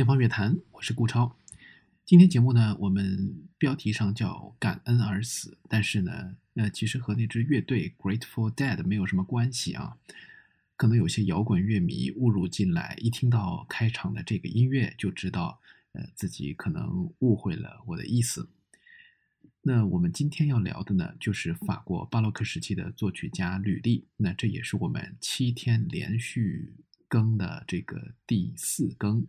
天方乐坛，我是顾超。今天节目呢，我们标题上叫“感恩而死”，但是呢，呃，其实和那支乐队 Grateful Dead 没有什么关系啊。可能有些摇滚乐迷误入进来，一听到开场的这个音乐，就知道，呃，自己可能误会了我的意思。那我们今天要聊的呢，就是法国巴洛克时期的作曲家吕利。那这也是我们七天连续更的这个第四更。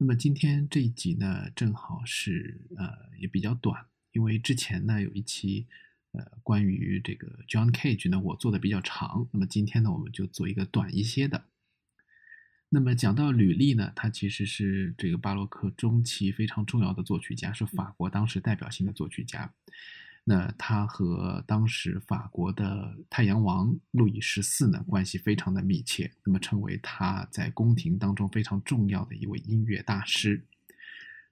那么今天这一集呢，正好是呃也比较短，因为之前呢有一期呃关于这个 John Cage 呢，我做的比较长。那么今天呢，我们就做一个短一些的。那么讲到吕历呢，他其实是这个巴洛克中期非常重要的作曲家，是法国当时代表性的作曲家。那他和当时法国的太阳王路易十四呢关系非常的密切，那么成为他在宫廷当中非常重要的一位音乐大师。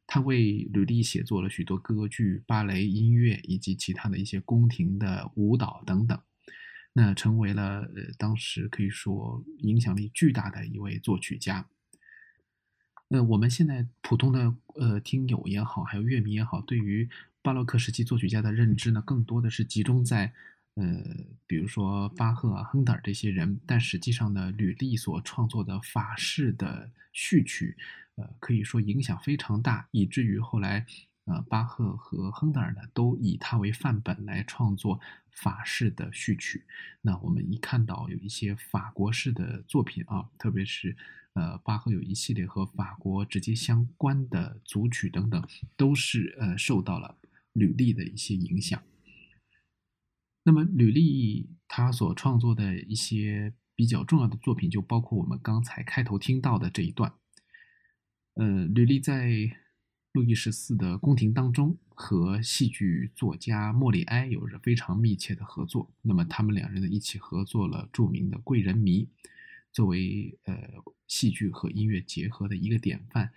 他为吕历写作了许多歌剧、芭蕾音乐以及其他的一些宫廷的舞蹈等等，那成为了呃当时可以说影响力巨大的一位作曲家。那我们现在普通的呃听友也好，还有乐迷也好，对于巴洛克时期作曲家的认知呢，更多的是集中在，呃，比如说巴赫啊、亨德尔这些人。但实际上呢，吕利所创作的法式的序曲，呃，可以说影响非常大，以至于后来，呃，巴赫和亨德尔呢，都以他为范本来创作法式的序曲。那我们一看到有一些法国式的作品啊，特别是，呃，巴赫有一系列和法国直接相关的组曲等等，都是呃受到了。吕利的一些影响。那么，吕利他所创作的一些比较重要的作品，就包括我们刚才开头听到的这一段。呃，吕利在路易十四的宫廷当中，和戏剧作家莫里埃有着非常密切的合作。那么，他们两人呢一起合作了著名的《贵人迷》，作为呃戏剧和音乐结合的一个典范。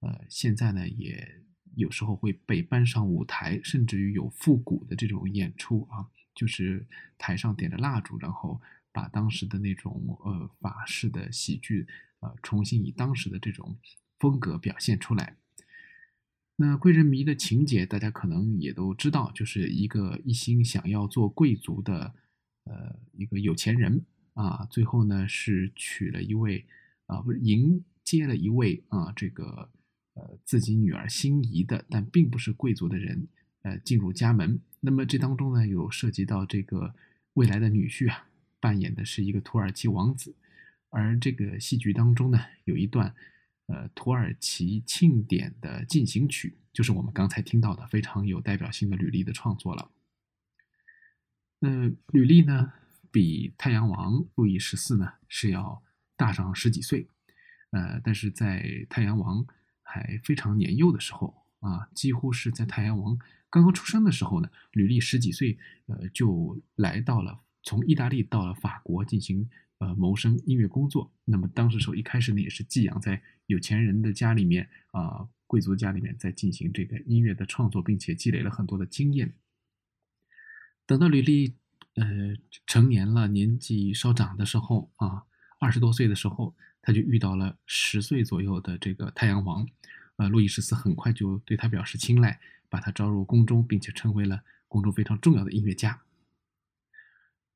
呃，现在呢也。有时候会被搬上舞台，甚至于有复古的这种演出啊，就是台上点着蜡烛，然后把当时的那种呃法式的喜剧，呃，重新以当时的这种风格表现出来。那《贵人迷》的情节大家可能也都知道，就是一个一心想要做贵族的呃一个有钱人啊，最后呢是娶了一位啊，不是迎接了一位啊这个。呃，自己女儿心仪的，但并不是贵族的人，呃，进入家门。那么这当中呢，有涉及到这个未来的女婿啊，扮演的是一个土耳其王子。而这个戏剧当中呢，有一段呃土耳其庆典的进行曲，就是我们刚才听到的非常有代表性的吕利的创作了。那吕利呢，比太阳王路易十四呢是要大上十几岁，呃，但是在太阳王。还非常年幼的时候啊，几乎是在太阳王刚刚出生的时候呢，吕利十几岁，呃，就来到了从意大利到了法国进行呃谋生音乐工作。那么当时时候一开始呢，也是寄养在有钱人的家里面啊，贵族家里面在进行这个音乐的创作，并且积累了很多的经验。等到吕利呃成年了，年纪稍长的时候啊，二十多岁的时候。他就遇到了十岁左右的这个太阳王，呃，路易十四很快就对他表示青睐，把他招入宫中，并且成为了宫中非常重要的音乐家。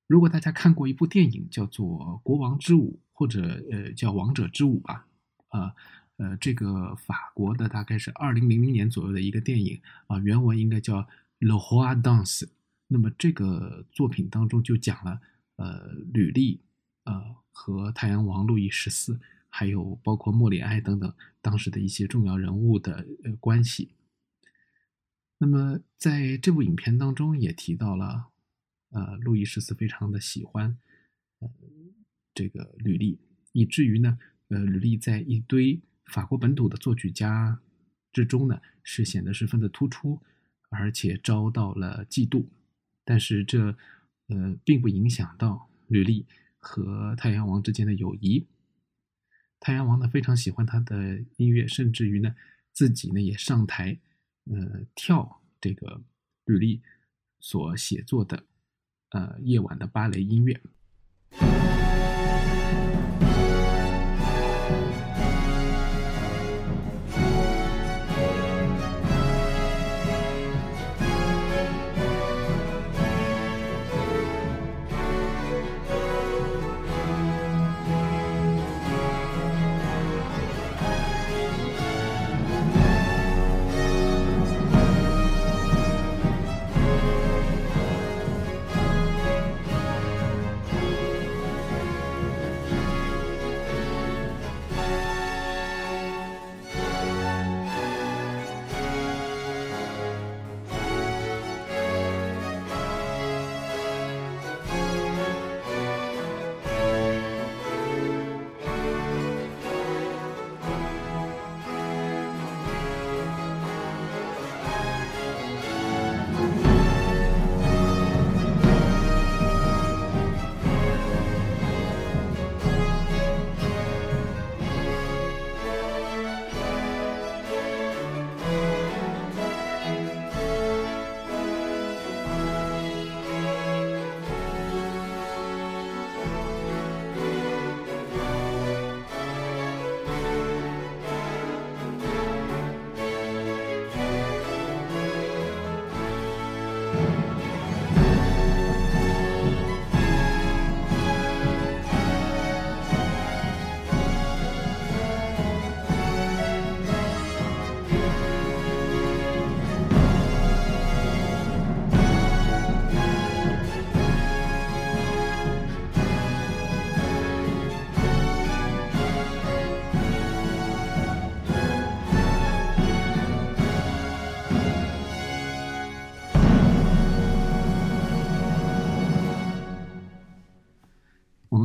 如果大家看过一部电影叫做《国王之舞》，或者呃叫《王者之舞》吧，啊，呃，这个法国的大概是二零零零年左右的一个电影啊，原文应该叫《Le Roi Dance》。那么这个作品当中就讲了呃吕利。呃，和太阳王路易十四，还有包括莫里埃等等当时的一些重要人物的呃关系。那么在这部影片当中也提到了，呃，路易十四非常的喜欢呃这个吕利，以至于呢，呃，吕利在一堆法国本土的作曲家之中呢，是显得十分的突出，而且遭到了嫉妒。但是这呃并不影响到吕利。和太阳王之间的友谊，太阳王呢非常喜欢他的音乐，甚至于呢自己呢也上台，呃跳这个吕利所写作的呃夜晚的芭蕾音乐。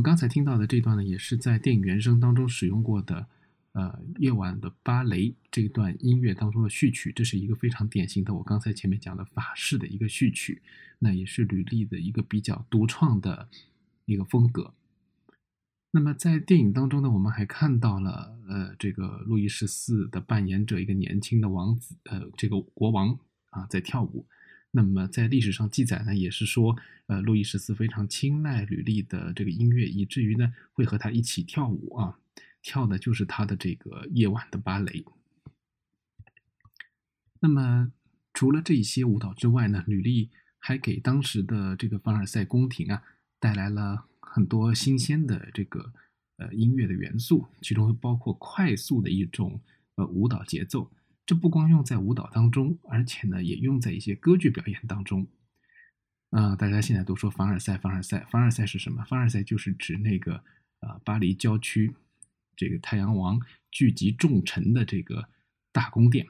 刚才听到的这段呢，也是在电影原声当中使用过的，呃，夜晚的芭蕾这段音乐当中的序曲，这是一个非常典型的我刚才前面讲的法式的一个序曲，那也是吕丽的一个比较独创的一个风格。那么在电影当中呢，我们还看到了，呃，这个路易十四的扮演者一个年轻的王子，呃，这个国王啊，在跳舞。那么在历史上记载呢，也是说，呃，路易十四非常青睐吕丽的这个音乐，以至于呢会和他一起跳舞啊，跳的就是他的这个夜晚的芭蕾。那么除了这些舞蹈之外呢，吕丽还给当时的这个凡尔赛宫廷啊带来了。很多新鲜的这个呃音乐的元素，其中包括快速的一种呃舞蹈节奏。这不光用在舞蹈当中，而且呢也用在一些歌剧表演当中。啊，大家现在都说凡尔赛，凡尔赛，凡尔赛是什么？凡尔赛就是指那个啊巴黎郊区这个太阳王聚集众臣的这个大宫殿。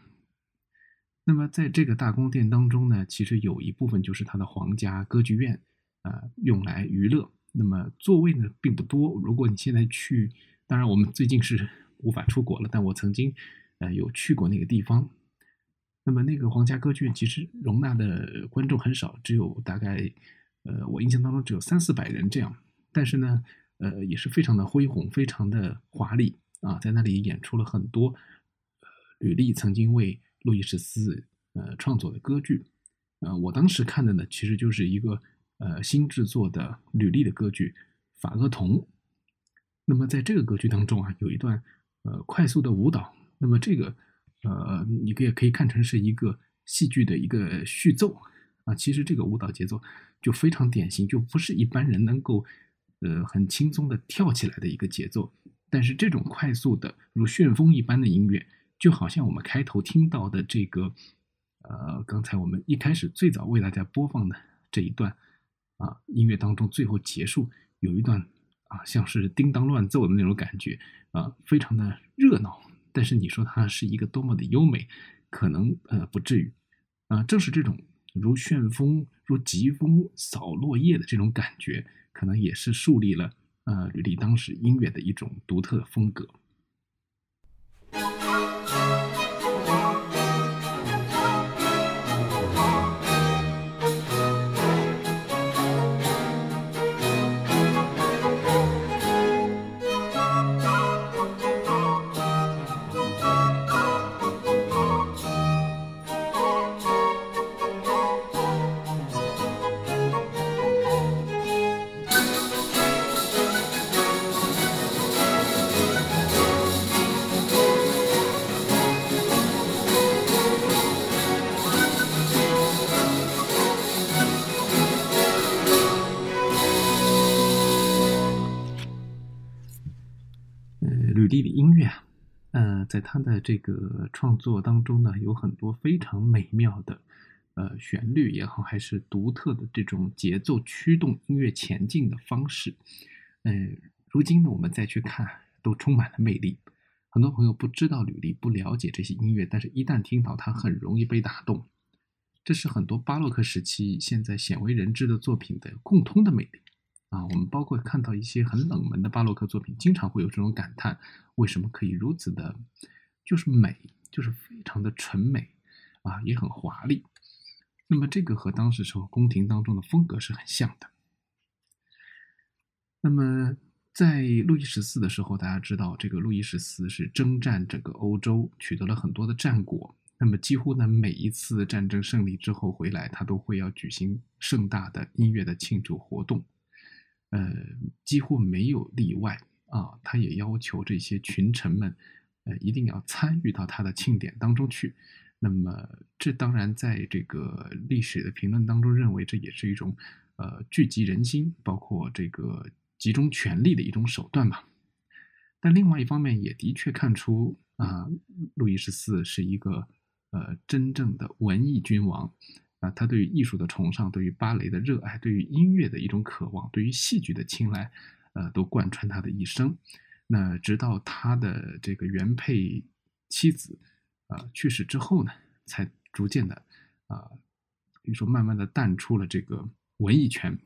那么在这个大宫殿当中呢，其实有一部分就是他的皇家歌剧院啊，用来娱乐。那么座位呢并不多。如果你现在去，当然我们最近是无法出国了，但我曾经呃有去过那个地方。那么那个皇家歌剧院其实容纳的观众很少，只有大概呃我印象当中只有三四百人这样。但是呢，呃也是非常的恢宏，非常的华丽啊，在那里演出了很多呃吕丽曾经为路易十四呃创作的歌剧。呃，我当时看的呢，其实就是一个。呃，新制作的吕丽的歌剧《法厄同》，那么在这个歌剧当中啊，有一段呃快速的舞蹈，那么这个呃，你可也可以看成是一个戏剧的一个序奏啊。其实这个舞蹈节奏就非常典型，就不是一般人能够呃很轻松的跳起来的一个节奏。但是这种快速的如旋风一般的音乐，就好像我们开头听到的这个呃，刚才我们一开始最早为大家播放的这一段。啊，音乐当中最后结束有一段啊，像是叮当乱奏的那种感觉啊，非常的热闹。但是你说它是一个多么的优美，可能呃不至于啊。正是这种如旋风、如疾风扫落叶的这种感觉，可能也是树立了呃吕丽当时音乐的一种独特的风格。吕丽的音乐啊，呃，在他的这个创作当中呢，有很多非常美妙的，呃，旋律也好，还是独特的这种节奏驱动音乐前进的方式。嗯，如今呢，我们再去看，都充满了魅力。很多朋友不知道吕丽，不了解这些音乐，但是一旦听到，他很容易被打动。这是很多巴洛克时期现在鲜为人知的作品的共通的魅力。啊，我们包括看到一些很冷门的巴洛克作品，经常会有这种感叹：为什么可以如此的，就是美，就是非常的纯美，啊，也很华丽。那么这个和当时时候宫廷当中的风格是很像的。那么在路易十四的时候，大家知道这个路易十四是征战整个欧洲，取得了很多的战果。那么几乎呢每一次战争胜利之后回来，他都会要举行盛大的音乐的庆祝活动。呃，几乎没有例外啊！他也要求这些群臣们，呃，一定要参与到他的庆典当中去。那么，这当然在这个历史的评论当中认为，这也是一种呃聚集人心，包括这个集中权力的一种手段吧。但另外一方面，也的确看出啊，路易十四是一个呃真正的文艺君王。他对于艺术的崇尚，对于芭蕾的热爱，对于音乐的一种渴望，对于戏剧的青睐，呃，都贯穿他的一生。那直到他的这个原配妻子啊去世之后呢，才逐渐的啊，比如说慢慢的淡出了这个文艺圈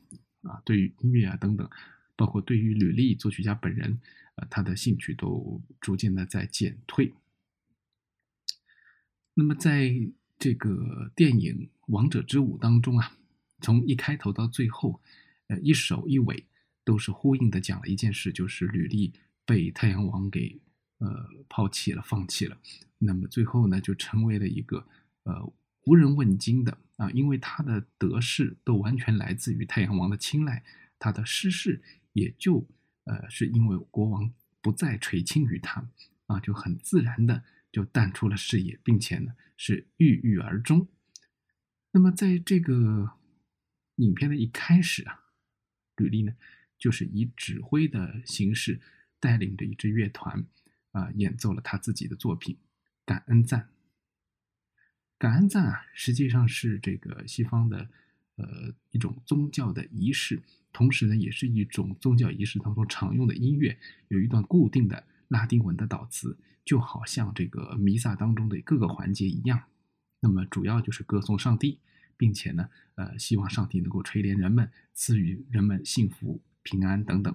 啊，对于音乐啊等等，包括对于吕丽作曲家本人，呃，他的兴趣都逐渐的在减退。那么在这个电影《王者之舞》当中啊，从一开头到最后，呃，一首一尾都是呼应的讲了一件事，就是吕丽被太阳王给呃抛弃了、放弃了。那么最后呢，就成为了一个呃无人问津的啊，因为他的得势都完全来自于太阳王的青睐，他的失势也就呃是因为国王不再垂青于他啊，就很自然的就淡出了视野，并且呢是郁郁而终。那么在这个影片的一开始啊，吕丽呢就是以指挥的形式带领着一支乐团啊演奏了他自己的作品。感恩赞，感恩赞啊，实际上是这个西方的呃一种宗教的仪式，同时呢，也是一种宗教仪式当中常用的音乐，有一段固定的拉丁文的祷词，就好像这个弥撒当中的各个环节一样。那么主要就是歌颂上帝，并且呢，呃，希望上帝能够垂怜人们，赐予人们幸福、平安等等。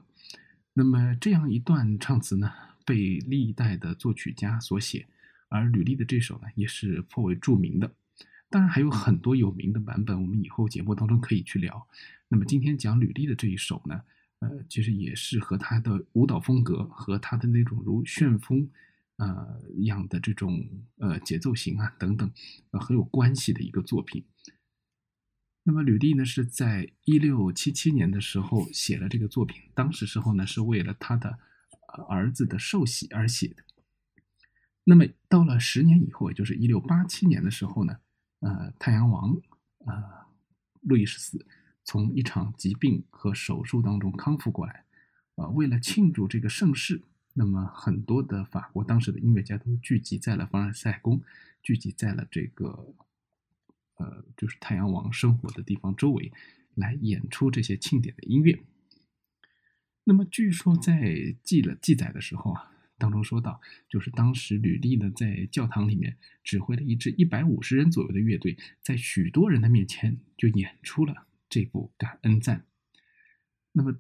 那么这样一段唱词呢，被历代的作曲家所写。而吕丽的这首呢，也是颇为著名的。当然还有很多有名的版本，我们以后节目当中可以去聊。那么今天讲吕丽的这一首呢，呃，其实也是和他的舞蹈风格和他的那种如旋风，呃样的这种呃节奏型啊等等，呃很有关系的一个作品。那么吕丽呢是在一六七七年的时候写了这个作品，当时时候呢是为了他的儿子的寿喜而写的。那么到了十年以后，也就是一六八七年的时候呢，呃，太阳王，呃，路易十四从一场疾病和手术当中康复过来，呃，为了庆祝这个盛世，那么很多的法国当时的音乐家都聚集在了凡尔赛宫，聚集在了这个，呃，就是太阳王生活的地方周围，来演出这些庆典的音乐。那么据说在记了记载的时候啊。当中说到，就是当时吕丽呢在教堂里面指挥了一支一百五十人左右的乐队，在许多人的面前就演出了这部感恩赞。那么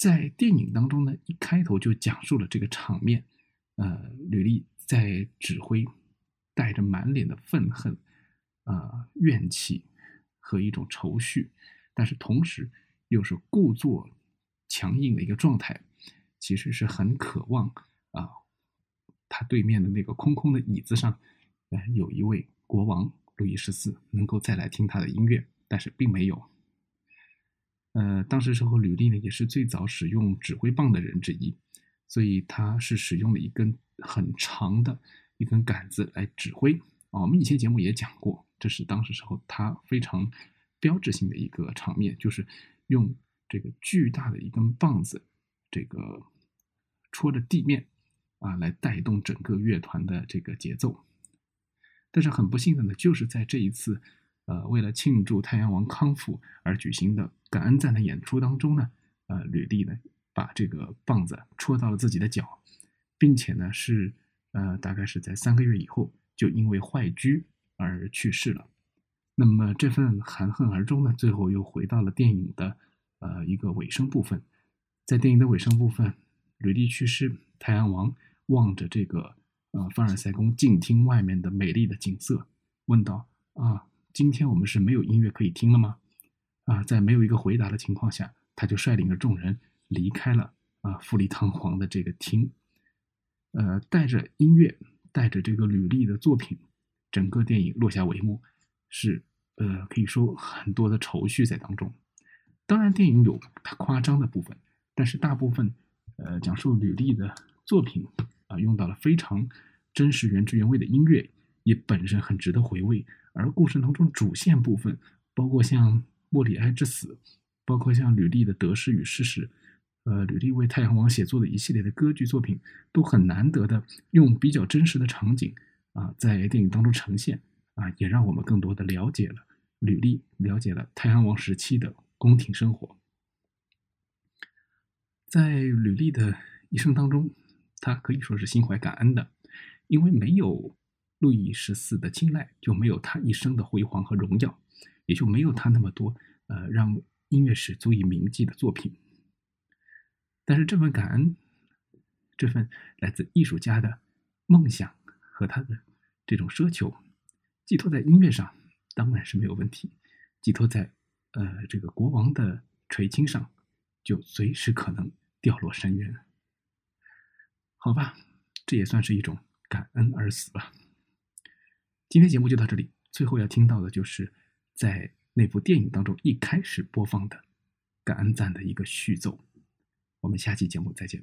在电影当中呢，一开头就讲述了这个场面，呃，吕丽在指挥，带着满脸的愤恨、呃怨气和一种愁绪，但是同时又是故作强硬的一个状态，其实是很渴望。啊，他对面的那个空空的椅子上，呃，有一位国王路易十四能够再来听他的音乐，但是并没有。呃，当时时候吕丽呢也是最早使用指挥棒的人之一，所以他是使用了一根很长的一根杆子来指挥。啊，我们以前节目也讲过，这是当时时候他非常标志性的一个场面，就是用这个巨大的一根棒子，这个戳着地面。啊，来带动整个乐团的这个节奏，但是很不幸的呢，就是在这一次，呃，为了庆祝太阳王康复而举行的感恩赞的演出当中呢，呃，吕丽呢把这个棒子戳到了自己的脚，并且呢是呃大概是在三个月以后就因为坏疽而去世了。那么这份含恨而终呢，最后又回到了电影的呃一个尾声部分，在电影的尾声部分，吕丽去世，太阳王。望着这个呃凡尔赛宫静厅外面的美丽的景色，问道：“啊，今天我们是没有音乐可以听了吗？”啊，在没有一个回答的情况下，他就率领着众人离开了啊富丽堂皇的这个厅，呃，带着音乐，带着这个履历的作品，整个电影落下帷幕，是呃可以说很多的愁绪在当中。当然，电影有它夸张的部分，但是大部分呃讲述履历的作品。啊，用到了非常真实、原汁原味的音乐，也本身很值得回味。而故事当中主线部分，包括像莫里埃之死，包括像吕丽的得失与失实，呃，吕丽为太阳王写作的一系列的歌剧作品，都很难得的用比较真实的场景啊，在电影当中呈现啊，也让我们更多的了解了吕丽，了解了太阳王时期的宫廷生活。在吕丽的一生当中。他可以说是心怀感恩的，因为没有路易十四的青睐，就没有他一生的辉煌和荣耀，也就没有他那么多呃让音乐史足以铭记的作品。但是这份感恩，这份来自艺术家的梦想和他的这种奢求，寄托在音乐上当然是没有问题；寄托在呃这个国王的垂青上，就随时可能掉落深渊。好吧，这也算是一种感恩而死吧。今天节目就到这里，最后要听到的就是在那部电影当中一开始播放的感恩赞的一个序奏。我们下期节目再见。